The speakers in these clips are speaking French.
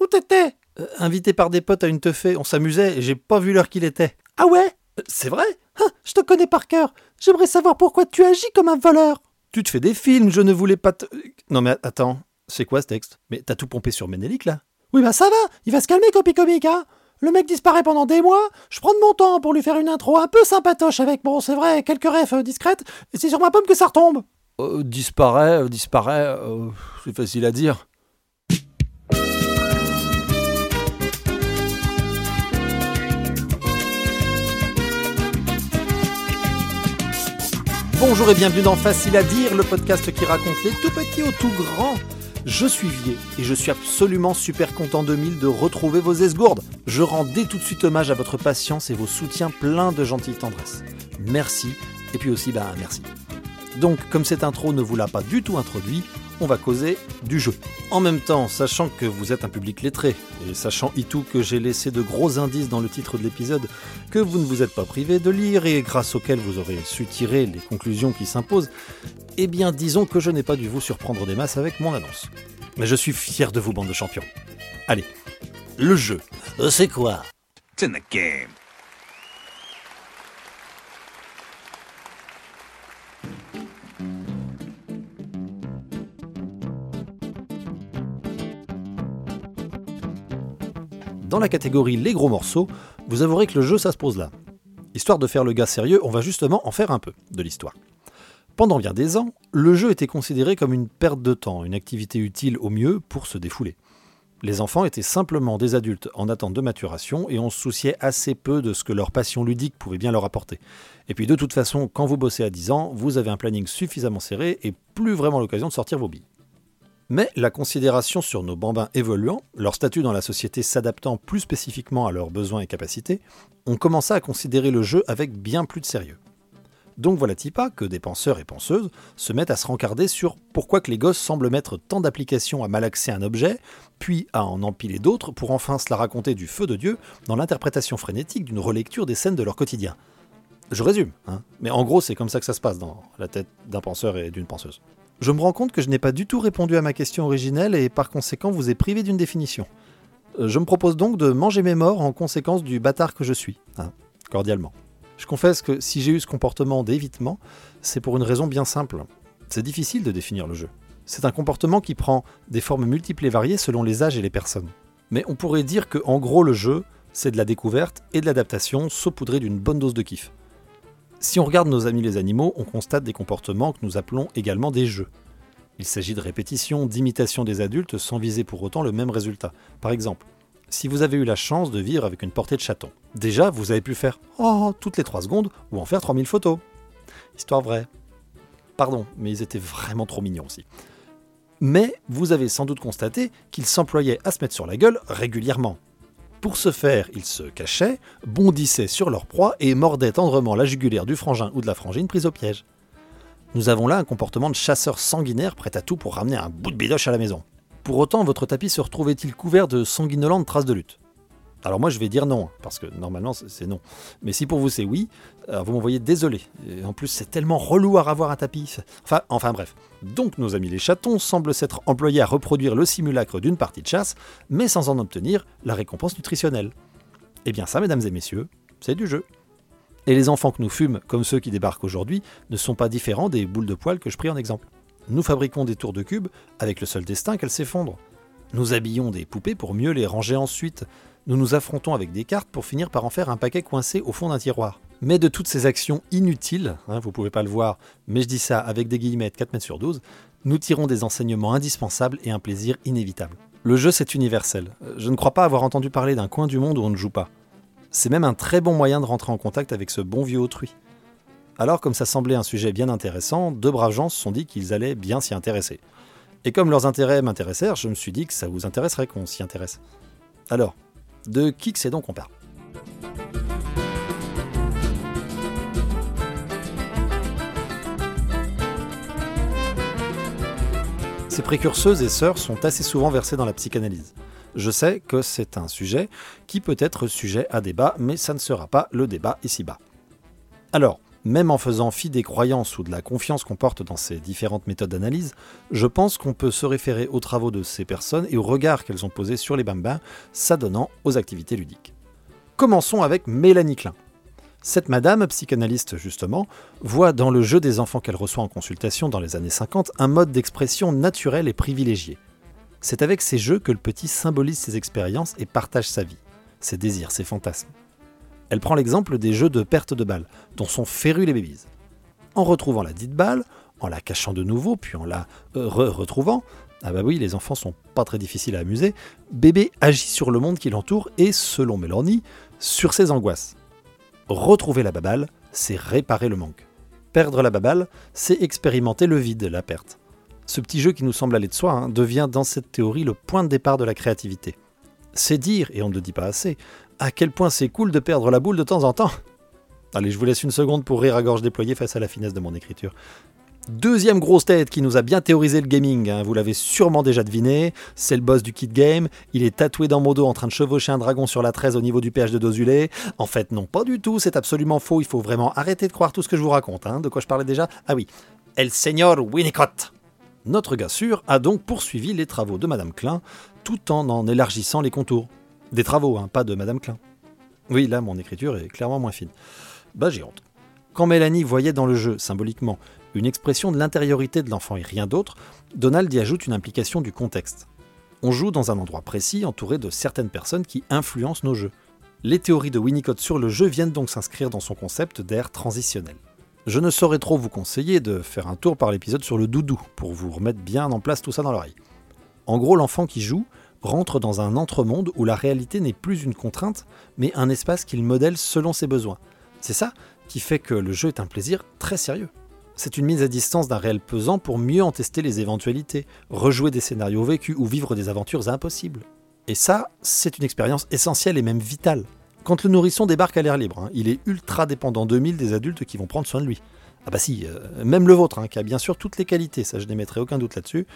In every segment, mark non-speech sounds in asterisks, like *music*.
Où t'étais? Euh, Invité par des potes à une teufée, on s'amusait et j'ai pas vu l'heure qu'il était. Ah ouais? Euh, C'est vrai? Hein, Je te connais par cœur. J'aimerais savoir pourquoi tu agis comme un voleur. Tu te fais des films, je ne voulais pas te... Non mais attends, c'est quoi ce texte? Mais t'as tout pompé sur Ménélique là Oui, bah ça va, il va se calmer, copie comique, hein Le mec disparaît pendant des mois, je prends de mon temps pour lui faire une intro un peu sympatoche avec, bon, c'est vrai, quelques euh, discrètes, et c'est sur ma pomme que ça retombe. Euh, Disparaît, euh, disparaît, euh, c'est facile à dire. Bonjour et bienvenue dans Facile à dire, le podcast qui raconte les tout petits aux tout grands. Je suis Vier et je suis absolument super content 2000 de retrouver vos esgourdes. Je rends dès tout de suite hommage à votre patience et vos soutiens pleins de gentille tendresse. Merci et puis aussi bah merci. Donc, comme cette intro ne vous l'a pas du tout introduit, on va causer du jeu. En même temps, sachant que vous êtes un public lettré, et sachant Itou que j'ai laissé de gros indices dans le titre de l'épisode que vous ne vous êtes pas privé de lire et grâce auxquels vous aurez su tirer les conclusions qui s'imposent, eh bien disons que je n'ai pas dû vous surprendre des masses avec mon annonce. Mais je suis fier de vous, bande de champions. Allez, le jeu. Euh, C'est quoi? It's in the game. Dans la catégorie les gros morceaux, vous avouerez que le jeu ça se pose là. Histoire de faire le gars sérieux, on va justement en faire un peu de l'histoire. Pendant bien des ans, le jeu était considéré comme une perte de temps, une activité utile au mieux pour se défouler. Les enfants étaient simplement des adultes en attente de maturation et on se souciait assez peu de ce que leur passion ludique pouvait bien leur apporter. Et puis de toute façon, quand vous bossez à 10 ans, vous avez un planning suffisamment serré et plus vraiment l'occasion de sortir vos billes. Mais la considération sur nos bambins évoluant, leur statut dans la société s'adaptant plus spécifiquement à leurs besoins et capacités, on commença à considérer le jeu avec bien plus de sérieux. Donc voilà-t-il pas que des penseurs et penseuses se mettent à se rencarder sur pourquoi que les gosses semblent mettre tant d'applications à malaxer un objet, puis à en empiler d'autres pour enfin se la raconter du feu de Dieu dans l'interprétation frénétique d'une relecture des scènes de leur quotidien. Je résume, hein, mais en gros c'est comme ça que ça se passe dans la tête d'un penseur et d'une penseuse. Je me rends compte que je n'ai pas du tout répondu à ma question originelle et par conséquent vous ai privé d'une définition. Euh, Je me propose donc de manger mes morts en conséquence du bâtard que je suis, hein, cordialement. Je confesse que si j'ai eu ce comportement d'évitement, c'est pour une raison bien simple. C'est difficile de définir le jeu. C'est un comportement qui prend des formes multiples et variées selon les âges et les personnes. Mais on pourrait dire que en gros le jeu, c'est de la découverte et de l'adaptation saupoudrée d'une bonne dose de kiff. Si on regarde nos amis les animaux, on constate des comportements que nous appelons également des jeux. Il s'agit de répétition, d'imitation des adultes sans viser pour autant le même résultat. Par exemple, si vous avez eu la chance de vivre avec une portée de chaton, déjà vous avez pu faire Oh toutes les 3 secondes ou en faire 3000 photos. Histoire vraie. Pardon, mais ils étaient vraiment trop mignons aussi. Mais vous avez sans doute constaté qu'ils s'employaient à se mettre sur la gueule régulièrement. Pour ce faire, ils se cachaient, bondissaient sur leur proie et mordaient tendrement la jugulaire du frangin ou de la frangine prise au piège. Nous avons là un comportement de chasseur sanguinaire prêt à tout pour ramener un bout de bidoche à la maison. Pour autant, votre tapis se retrouvait-il couvert de sanguinolentes traces de lutte? Alors moi je vais dire non, parce que normalement c'est non. Mais si pour vous c'est oui, alors vous m'envoyez désolé. En plus c'est tellement relou à ravoir un tapis. Enfin, enfin bref. Donc nos amis les chatons semblent s'être employés à reproduire le simulacre d'une partie de chasse, mais sans en obtenir la récompense nutritionnelle. Eh bien ça, mesdames et messieurs, c'est du jeu. Et les enfants que nous fûmes, comme ceux qui débarquent aujourd'hui, ne sont pas différents des boules de poils que je pris en exemple. Nous fabriquons des tours de cubes avec le seul destin qu'elles s'effondrent. Nous habillons des poupées pour mieux les ranger ensuite. Nous nous affrontons avec des cartes pour finir par en faire un paquet coincé au fond d'un tiroir. Mais de toutes ces actions inutiles, hein, vous pouvez pas le voir, mais je dis ça avec des guillemets de 4 mètres sur 12, nous tirons des enseignements indispensables et un plaisir inévitable. Le jeu c'est universel. Euh, Je ne crois pas avoir entendu parler d'un coin du monde où on ne joue pas. C'est même un très bon moyen de rentrer en contact avec ce bon vieux autrui. Alors, comme ça semblait un sujet bien intéressant, deux braves gens se sont dit qu'ils allaient bien s'y intéresser. Et comme leurs intérêts m'intéressèrent, je me suis dit que ça vous intéresserait qu'on s'y intéresse. Alors, de qui que c'est donc on parle Ces précurseuses et sœurs sont assez souvent versées dans la psychanalyse. Je sais que c'est un sujet qui peut être sujet à débat, mais ça ne sera pas le débat ici-bas. Alors, Même en faisant fi des croyances ou de la confiance qu'on porte dans ces différentes méthodes d'analyse, je pense qu'on peut se référer aux travaux de ces personnes et au regard qu'elles ont posé sur les bambins, s'adonnant aux activités ludiques. Commençons avec Mélanie Klein. Cette madame, psychanalyste justement, voit dans le jeu des enfants qu'elle reçoit en consultation dans les années 50 un mode d'expression naturel et privilégié. C'est avec ces jeux que le petit symbolise ses expériences et partage sa vie, ses désirs, ses fantasmes. Elle prend l'exemple des jeux de perte de balles, dont sont férus les bébés. En retrouvant la dite balle, en la cachant de nouveau, puis en la re-retrouvant, ah bah oui, les enfants sont pas très difficiles à amuser, bébé agit sur le monde qui l'entoure et, selon Mélanie, sur ses angoisses. Retrouver la baballe, c'est réparer le manque. Perdre la baballe, c'est expérimenter le vide, la perte. Ce petit jeu qui nous semble aller de soi hein, devient dans cette théorie le point de départ de la créativité. C'est dire, et on ne le dit pas assez, à quel point c'est cool de perdre la boule de temps en temps. *laughs* Allez, je vous laisse une seconde pour rire à gorge déployée face à la finesse de mon écriture. Deuxième grosse tête qui nous a bien théorisé le gaming, hein, vous l'avez sûrement déjà deviné, c'est le boss du kit game, il est tatoué dans mon dos en train de chevaucher un dragon sur la 13 au niveau du péage de Dozulé. En fait non, pas du tout, c'est absolument faux, il faut vraiment arrêter de croire tout ce que je vous raconte. Hein. De quoi je parlais déjà? Ah oui, El Señor Winnicott Notre gars sûr a donc poursuivi les travaux de Madame Klein tout en en élargissant les contours. Des travaux, hein, pas de Madame Klein. Oui, là mon écriture est clairement moins fine. Bah j'ai honte. Quand Mélanie voyait dans le jeu, symboliquement, une expression de l'intériorité de l'enfant et rien d'autre, Donald y ajoute une implication du contexte. On joue dans un endroit précis entouré de certaines personnes qui influencent nos jeux. Les théories de Winnicott sur le jeu viennent donc s'inscrire dans son concept d'air transitionnel. Je ne saurais trop vous conseiller de faire un tour par l'épisode sur le doudou pour vous remettre bien en place tout ça dans l'oreille. En gros, l'enfant qui joue rentre dans un entre-monde où la réalité n'est plus une contrainte, mais un espace qu'il modèle selon ses besoins. C'est ça qui fait que le jeu est un plaisir très sérieux c'est une mise à distance d'un réel pesant pour mieux en tester les éventualités, rejouer des scénarios vécus ou vivre des aventures impossibles. Et ça, c'est une expérience essentielle et même vitale. Quand le nourrisson débarque à l'air libre, hein, il est ultra dépendant 2000 des adultes qui vont prendre soin de lui. Ah bah si, euh, même le vôtre, hein, qui a bien sûr toutes les qualités, ça je n'émettrai aucun doute là-dessus.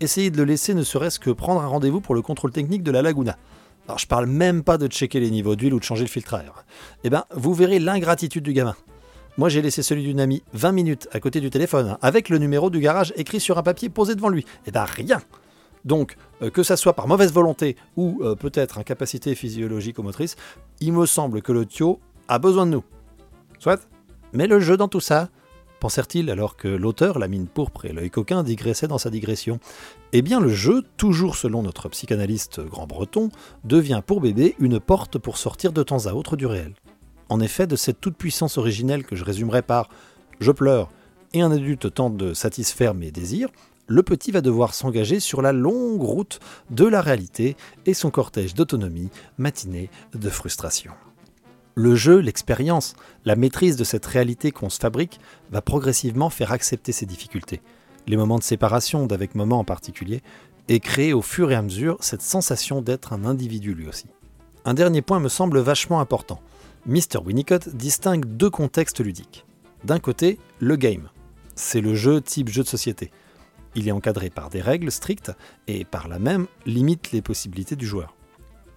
Essayez de le laisser ne serait-ce que prendre un rendez-vous pour le contrôle technique de la Laguna. Alors je parle même pas de checker les niveaux d'huile ou de changer le filtre à air. Eh ben, vous verrez l'ingratitude du gamin. Moi, j'ai laissé celui d'une amie 20 minutes à côté du téléphone, avec le numéro du garage écrit sur un papier posé devant lui. Eh ben rien Donc, euh, que ça soit par mauvaise volonté ou euh, peut-être incapacité physiologique ou motrice, il me semble que le Thio a besoin de nous. Soit Mais le jeu dans tout ça pensèrent-ils alors que l'auteur, la mine pourpre et l'œil coquin digressait dans sa digression Eh bien le jeu, toujours selon notre psychanalyste grand breton, devient pour bébé une porte pour sortir de temps à autre du réel. En effet, de cette toute-puissance originelle que je résumerai par je pleure et un adulte tente de satisfaire mes désirs, le petit va devoir s'engager sur la longue route de la réalité et son cortège d'autonomie matiné de frustration. Le jeu, l'expérience, la maîtrise de cette réalité qu'on se fabrique va progressivement faire accepter ces difficultés, les moments de séparation d'avec moments en particulier, et créer au fur et à mesure cette sensation d'être un individu lui aussi. Un dernier point me semble vachement important. Mr. Winnicott distingue deux contextes ludiques. D'un côté, le game. C'est le jeu type jeu de société. Il est encadré par des règles strictes et par là même limite les possibilités du joueur.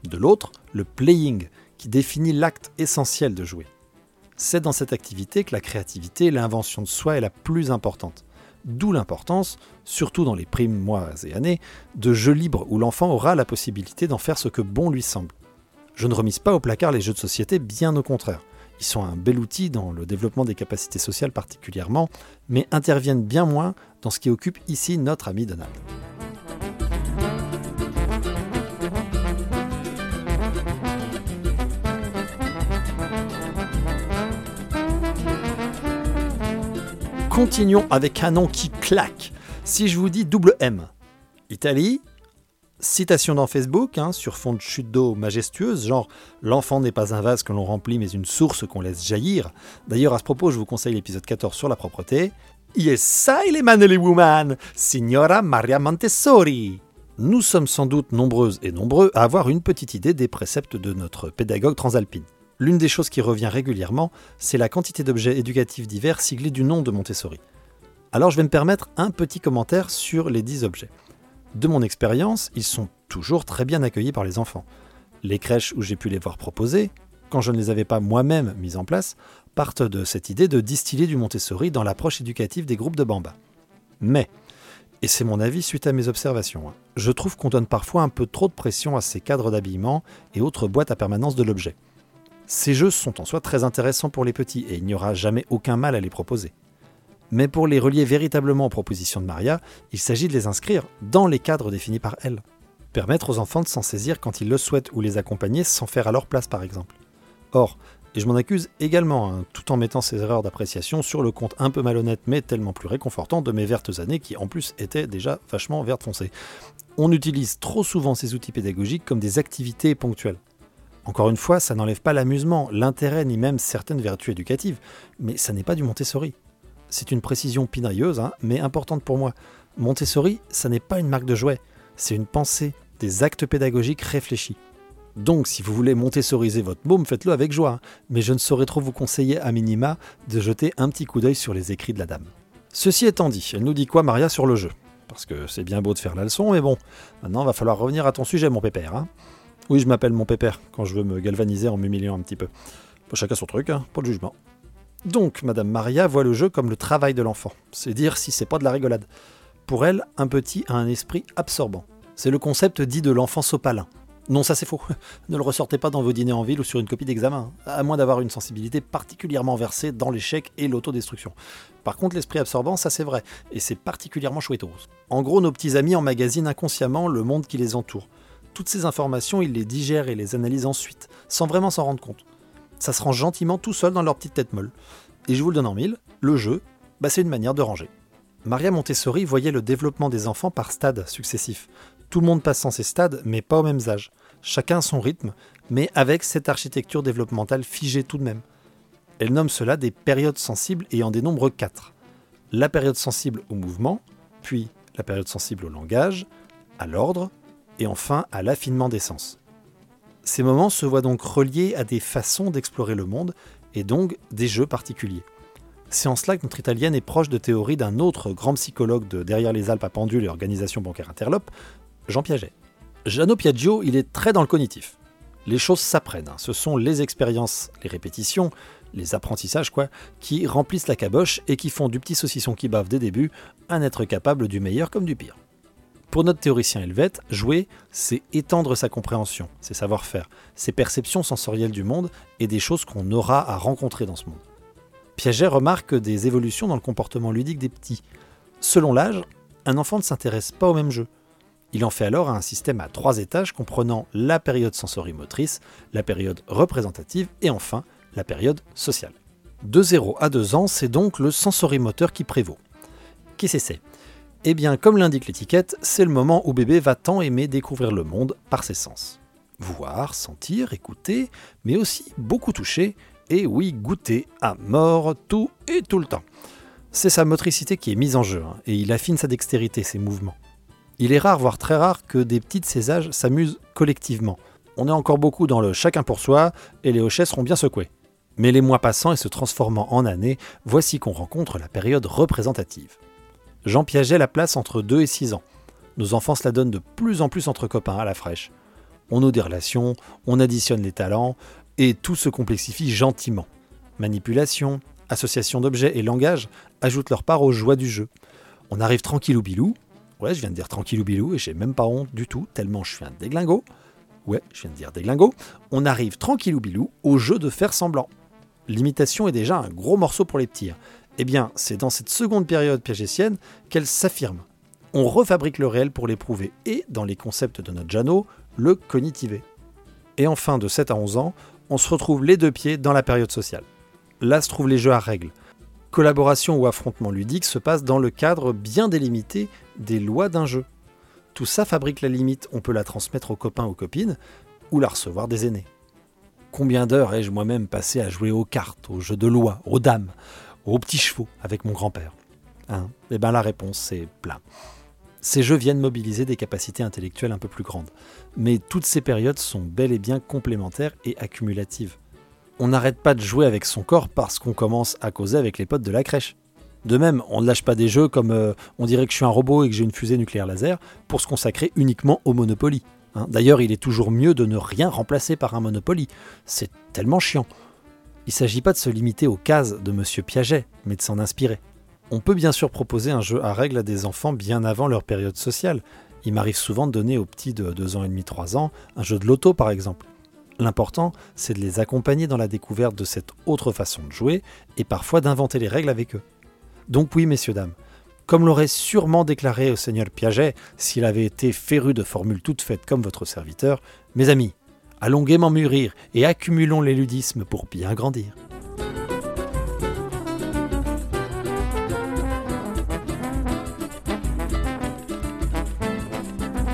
De l'autre, le playing, qui définit l'acte essentiel de jouer. C'est dans cette activité que la créativité et l'invention de soi est la plus importante. D'où l'importance, surtout dans les primes mois et années, de jeux libres où l'enfant aura la possibilité d'en faire ce que bon lui semble. Je ne remise pas au placard les jeux de société, bien au contraire. Ils sont un bel outil dans le développement des capacités sociales particulièrement, mais interviennent bien moins dans ce qui occupe ici notre ami Donald. Continuons avec un nom qui claque. Si je vous dis double M, Italie, Citation dans Facebook, hein, sur fond de chute d'eau majestueuse, genre L'enfant n'est pas un vase que l'on remplit, mais une source qu'on laisse jaillir. D'ailleurs, à ce propos, je vous conseille l'épisode 14 sur la propreté. Yes, ça, il est man woman, Signora Maria Montessori. Nous sommes sans doute nombreuses et nombreux à avoir une petite idée des préceptes de notre pédagogue transalpine. L'une des choses qui revient régulièrement, c'est la quantité d'objets éducatifs divers siglés du nom de Montessori. Alors je vais me permettre un petit commentaire sur les 10 objets. De mon expérience, ils sont toujours très bien accueillis par les enfants. Les crèches où j'ai pu les voir proposer, quand je ne les avais pas moi-même mis en place, partent de cette idée de distiller du Montessori dans l'approche éducative des groupes de Bamba. Mais, et c'est mon avis suite à mes observations, hein, je trouve qu'on donne parfois un peu trop de pression à ces cadres d'habillement et autres boîtes à permanence de l'objet. Ces jeux sont en soi très intéressants pour les petits et il n'y aura jamais aucun mal à les proposer. Mais pour les relier véritablement aux propositions de Maria, il s'agit de les inscrire dans les cadres définis par elle. Permettre aux enfants de s'en saisir quand ils le souhaitent ou les accompagner sans faire à leur place par exemple. Or, et je m'en accuse également, hein, tout en mettant ces erreurs d'appréciation sur le compte un peu malhonnête mais tellement plus réconfortant de mes vertes années qui en plus étaient déjà vachement vertes foncées. On utilise trop souvent ces outils pédagogiques comme des activités ponctuelles. Encore une fois, ça n'enlève pas l'amusement, l'intérêt ni même certaines vertus éducatives, mais ça n'est pas du Montessori. C'est une précision pinailleuse, hein, mais importante pour moi. Montessori, ça n'est pas une marque de jouet, c'est une pensée, des actes pédagogiques réfléchis. Donc, si vous voulez montessoriser votre môme, faites-le avec joie, hein. mais je ne saurais trop vous conseiller à minima de jeter un petit coup d'œil sur les écrits de la dame. Ceci étant dit, elle nous dit quoi Maria sur le jeu? Parce que c'est bien beau de faire la leçon, mais bon, maintenant va falloir revenir à ton sujet, mon pépère. Hein. oui, je m'appelle mon pépère quand je veux me galvaniser en m'humiliant un petit peu. chacun son truc, hein, pas de jugement. Donc, Madame Maria voit le jeu comme le travail de l'enfant. C'est dire si c'est pas de la rigolade. Pour elle, un petit a un esprit absorbant. C'est le concept dit de l'enfant sopalin. Non, ça c'est faux. *laughs* ne le ressortez pas dans vos dîners en ville ou sur une copie d'examen, à moins d'avoir une sensibilité particulièrement versée dans l'échec et l'autodestruction. Par contre, l'esprit absorbant, ça c'est vrai, et c'est particulièrement chouette. En gros, nos petits amis emmagasinent inconsciemment le monde qui les entoure. Toutes ces informations, ils les digèrent et les analysent ensuite, sans vraiment s'en rendre compte. Ça se range gentiment tout seul dans leur petite tête molle. Et je vous le donne en mille, le jeu, bah c'est une manière de ranger. Maria Montessori voyait le développement des enfants par stades successifs. Tout le monde passe en ces stades, mais pas aux mêmes âges. Chacun son rythme, mais avec cette architecture développementale figée tout de même. Elle nomme cela des périodes sensibles et en dénombre quatre. La période sensible au mouvement, puis la période sensible au langage, à l'ordre, et enfin à l'affinement des sens. Ces moments se voient donc reliés à des façons d'explorer le monde et donc des jeux particuliers. C'est en cela que notre italienne est proche de théories d'un autre grand psychologue de Derrière les Alpes à Pendule et Organisation bancaire interlope, Jean Piaget. Jeannot Piaggio, il est très dans le cognitif. Les choses s'apprennent, hein. ce sont les expériences, les répétitions, les apprentissages quoi, qui remplissent la caboche et qui font du petit saucisson qui bave des débuts un être capable du meilleur comme du pire. Pour notre théoricien helvète, jouer, c'est étendre sa compréhension, ses savoir-faire, ses perceptions sensorielles du monde et des choses qu'on aura à rencontrer dans ce monde. Piaget remarque des évolutions dans le comportement ludique des petits. Selon l'âge, un enfant ne s'intéresse pas au même jeu. Il en fait alors un système à trois étages comprenant la période sensorimotrice, la période représentative et enfin la période sociale. De 0 à 2 ans, c'est donc le sensorimoteur qui prévaut. Qu'est-ce que c'est? Eh bien, comme l'indique l'étiquette, c'est le moment où bébé va tant aimer découvrir le monde par ses sens. Voir, sentir, écouter, mais aussi beaucoup toucher, et oui, goûter à mort, tout et tout le temps. C'est sa motricité qui est mise en jeu, hein, et il affine sa dextérité, ses mouvements. Il est rare, voire très rare, que des petits de ces âges s'amusent collectivement. On est encore beaucoup dans le chacun pour soi, et les hochets seront bien secoués. Mais les mois passant et se transformant en années, voici qu'on rencontre la période représentative. Jean Piaget la place entre 2 et 6 ans. Nos enfants se la donnent de plus en plus entre copains à la fraîche. On noue des relations, on additionne les talents, et tout se complexifie gentiment. Manipulation, association d'objets et langage ajoutent leur part aux joies du jeu. On arrive tranquillou bilou. Ouais, je viens de dire tranquillou bilou et j'ai même pas honte du tout, tellement je suis un déglingo. Ouais, je viens de dire déglingo. On arrive tranquillou bilou au jeu de faire semblant. L'imitation est déjà un gros morceau pour les petits. Eh bien, c'est dans cette seconde période piagétienne qu'elle s'affirme. On refabrique le réel pour l'éprouver et, dans les concepts de notre Jano, le cognitiver. Et enfin, de 7 à 11 ans, on se retrouve les deux pieds dans la période sociale. Là se trouvent les jeux à règles. Collaboration ou affrontement ludique se passe dans le cadre bien délimité des lois d'un jeu. Tout ça fabrique la limite, on peut la transmettre aux copains ou copines, ou la recevoir des aînés. Combien d'heures ai-je moi-même passé à jouer aux cartes, aux jeux de loi, aux dames, aux petits chevaux avec mon grand-père hein Eh bien la réponse c'est plein. Ces jeux viennent mobiliser des capacités intellectuelles un peu plus grandes, mais toutes ces périodes sont bel et bien complémentaires et accumulatives. On n'arrête pas de jouer avec son corps parce qu'on commence à causer avec les potes de la crèche. De même, on ne lâche pas des jeux comme euh, on dirait que je suis un robot et que j'ai une fusée nucléaire laser pour se consacrer uniquement au Monopoly. Hein. D'ailleurs, il est toujours mieux de ne rien remplacer par un Monopoly. C'est tellement chiant. Il ne s'agit pas de se limiter aux cases de Monsieur Piaget, mais de s'en inspirer. On peut bien sûr proposer un jeu à règles à des enfants bien avant leur période sociale. Il m'arrive souvent de donner aux petits de 2 ans et demi, 3 ans un jeu de loto par exemple. L'important, c'est de les accompagner dans la découverte de cette autre façon de jouer et parfois d'inventer les règles avec eux. Donc oui, messieurs, dames, comme l'aurait sûrement déclaré au seigneur Piaget s'il avait été féru de formules toutes faites comme votre serviteur, mes amis, allons gaiement mûrir et accumulons les ludismes pour bien grandir.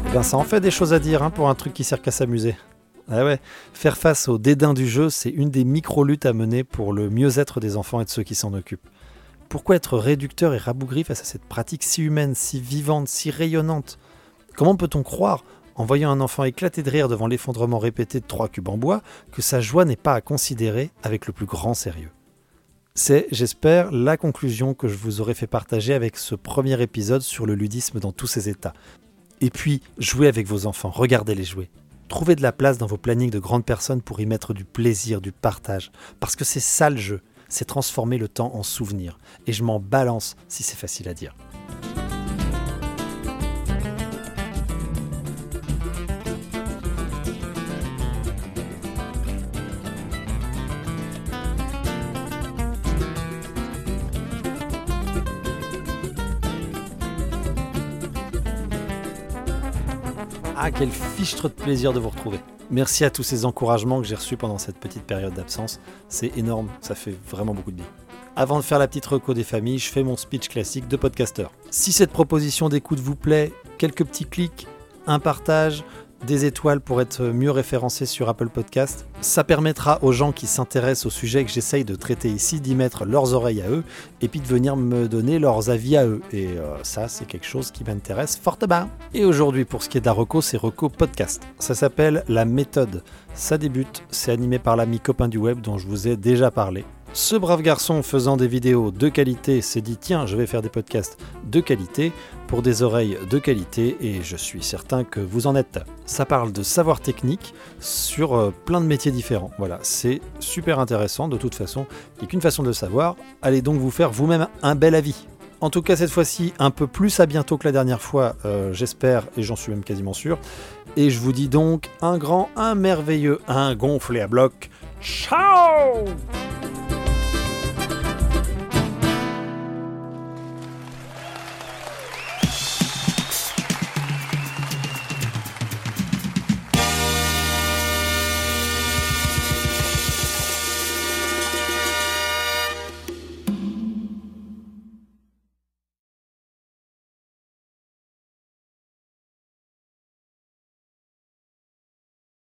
Eh bien, ça en fait des choses à dire hein, pour un truc qui sert qu'à s'amuser. Ah ouais, faire face au dédain du jeu, c'est une des micro-luttes à mener pour le mieux-être des enfants et de ceux qui s'en occupent. Pourquoi être réducteur et rabougri face à cette pratique si humaine, si vivante, si rayonnante? Comment peut-on croire, en voyant un enfant éclater de rire devant l'effondrement répété de trois cubes en bois, que sa joie n'est pas à considérer avec le plus grand sérieux C'est, j'espère, la conclusion que je vous aurais fait partager avec ce premier épisode sur le ludisme dans tous ses états. Et puis, jouez avec vos enfants, regardez-les jouer. Trouvez de la place dans vos plannings de grandes personnes pour y mettre du plaisir, du partage, parce que c'est ça le jeu c'est transformer le temps en souvenir. Et je m'en balance si c'est facile à dire. Ah, quel fichtre de plaisir de vous retrouver. Merci à tous ces encouragements que j'ai reçus pendant cette petite période d'absence. C'est énorme, ça fait vraiment beaucoup de bien. Avant de faire la petite reco des familles, je fais mon speech classique de podcasteur. Si cette proposition d'écoute vous plaît, quelques petits clics, un partage, des étoiles pour être mieux référencé sur Apple Podcast. Ça permettra aux gens qui s'intéressent au sujet que j'essaye de traiter ici d'y mettre leurs oreilles à eux et puis de venir me donner leurs avis à eux. Et euh, ça, c'est quelque chose qui m'intéresse fortement. Et aujourd'hui, pour ce qui est reco, c'est reco podcast. Ça s'appelle La méthode. Ça débute, c'est animé par l'ami copain du web dont je vous ai déjà parlé. Ce brave garçon faisant des vidéos de qualité s'est dit tiens, je vais faire des podcasts de qualité pour des oreilles de qualité et je suis certain que vous en êtes. Ça parle de savoir technique sur euh, plein de métiers différents. Voilà, c'est super intéressant de toute façon. A qu'une façon de savoir. Allez donc vous faire vous-même un bel avis. En tout cas, cette fois-ci, un peu plus à bientôt que la dernière fois, euh, j'espère, et j'en suis même quasiment sûr. Et je vous dis donc un grand, un merveilleux, un gonflé à bloc. Ciao